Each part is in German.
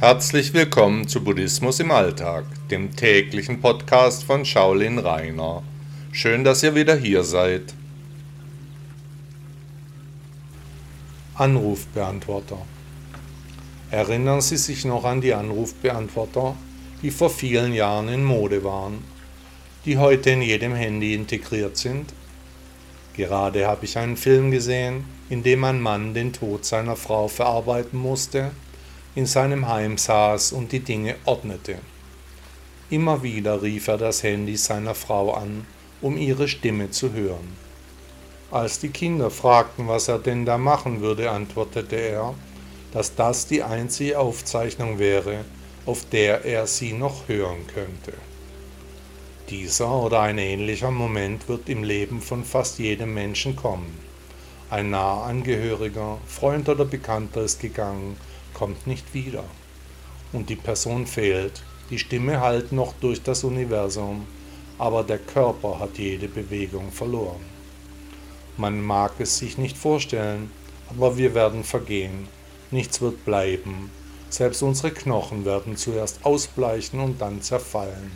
Herzlich willkommen zu Buddhismus im Alltag, dem täglichen Podcast von Shaolin Rainer. Schön, dass ihr wieder hier seid. Anrufbeantworter. Erinnern Sie sich noch an die Anrufbeantworter, die vor vielen Jahren in Mode waren, die heute in jedem Handy integriert sind? Gerade habe ich einen Film gesehen, in dem ein Mann den Tod seiner Frau verarbeiten musste in seinem Heim saß und die Dinge ordnete. Immer wieder rief er das Handy seiner Frau an, um ihre Stimme zu hören. Als die Kinder fragten, was er denn da machen würde, antwortete er, dass das die einzige Aufzeichnung wäre, auf der er sie noch hören könnte. Dieser oder ein ähnlicher Moment wird im Leben von fast jedem Menschen kommen. Ein naher Angehöriger, Freund oder Bekannter ist gegangen kommt nicht wieder. Und die Person fehlt. Die Stimme hallt noch durch das Universum, aber der Körper hat jede Bewegung verloren. Man mag es sich nicht vorstellen, aber wir werden vergehen. Nichts wird bleiben. Selbst unsere Knochen werden zuerst ausbleichen und dann zerfallen.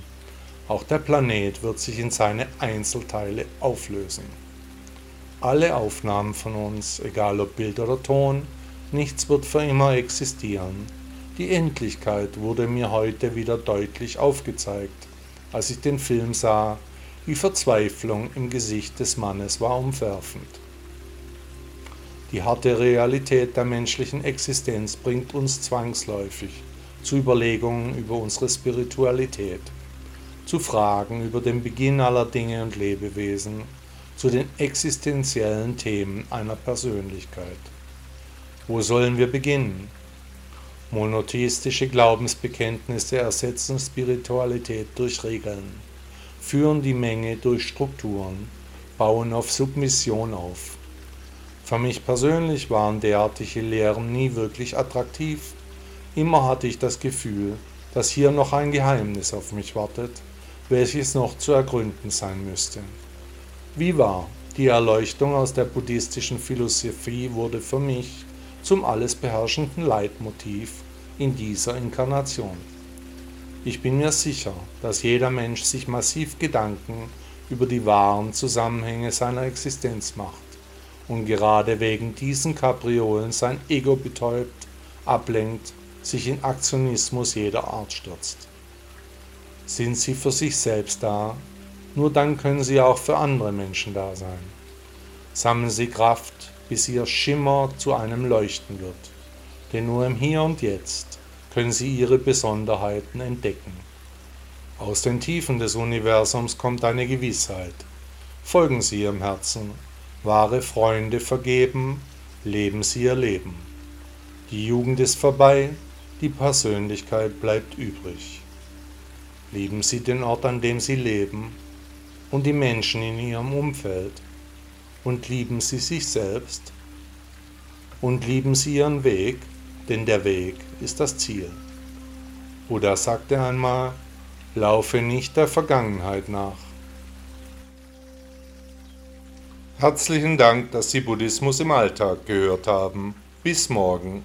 Auch der Planet wird sich in seine Einzelteile auflösen. Alle Aufnahmen von uns, egal ob Bild oder Ton, Nichts wird für immer existieren. Die Endlichkeit wurde mir heute wieder deutlich aufgezeigt, als ich den Film sah. Die Verzweiflung im Gesicht des Mannes war umwerfend. Die harte Realität der menschlichen Existenz bringt uns zwangsläufig zu Überlegungen über unsere Spiritualität, zu Fragen über den Beginn aller Dinge und Lebewesen, zu den existenziellen Themen einer Persönlichkeit. Wo sollen wir beginnen? Monotheistische Glaubensbekenntnisse ersetzen Spiritualität durch Regeln, führen die Menge durch Strukturen, bauen auf Submission auf. Für mich persönlich waren derartige Lehren nie wirklich attraktiv. Immer hatte ich das Gefühl, dass hier noch ein Geheimnis auf mich wartet, welches noch zu ergründen sein müsste. Wie war, die Erleuchtung aus der buddhistischen Philosophie wurde für mich zum alles beherrschenden Leitmotiv in dieser Inkarnation. Ich bin mir sicher, dass jeder Mensch sich massiv Gedanken über die wahren Zusammenhänge seiner Existenz macht und gerade wegen diesen Kapriolen sein Ego betäubt, ablenkt, sich in Aktionismus jeder Art stürzt. Sind sie für sich selbst da, nur dann können sie auch für andere Menschen da sein. Sammeln sie Kraft, bis ihr Schimmer zu einem Leuchten wird. Denn nur im Hier und Jetzt können sie ihre Besonderheiten entdecken. Aus den Tiefen des Universums kommt eine Gewissheit. Folgen Sie Ihrem Herzen. Wahre Freunde vergeben, leben Sie Ihr Leben. Die Jugend ist vorbei, die Persönlichkeit bleibt übrig. Lieben Sie den Ort, an dem Sie leben und die Menschen in Ihrem Umfeld und lieben sie sich selbst und lieben sie ihren Weg, denn der Weg ist das Ziel. Buddha sagte einmal, laufe nicht der Vergangenheit nach. Herzlichen Dank, dass Sie Buddhismus im Alltag gehört haben. Bis morgen.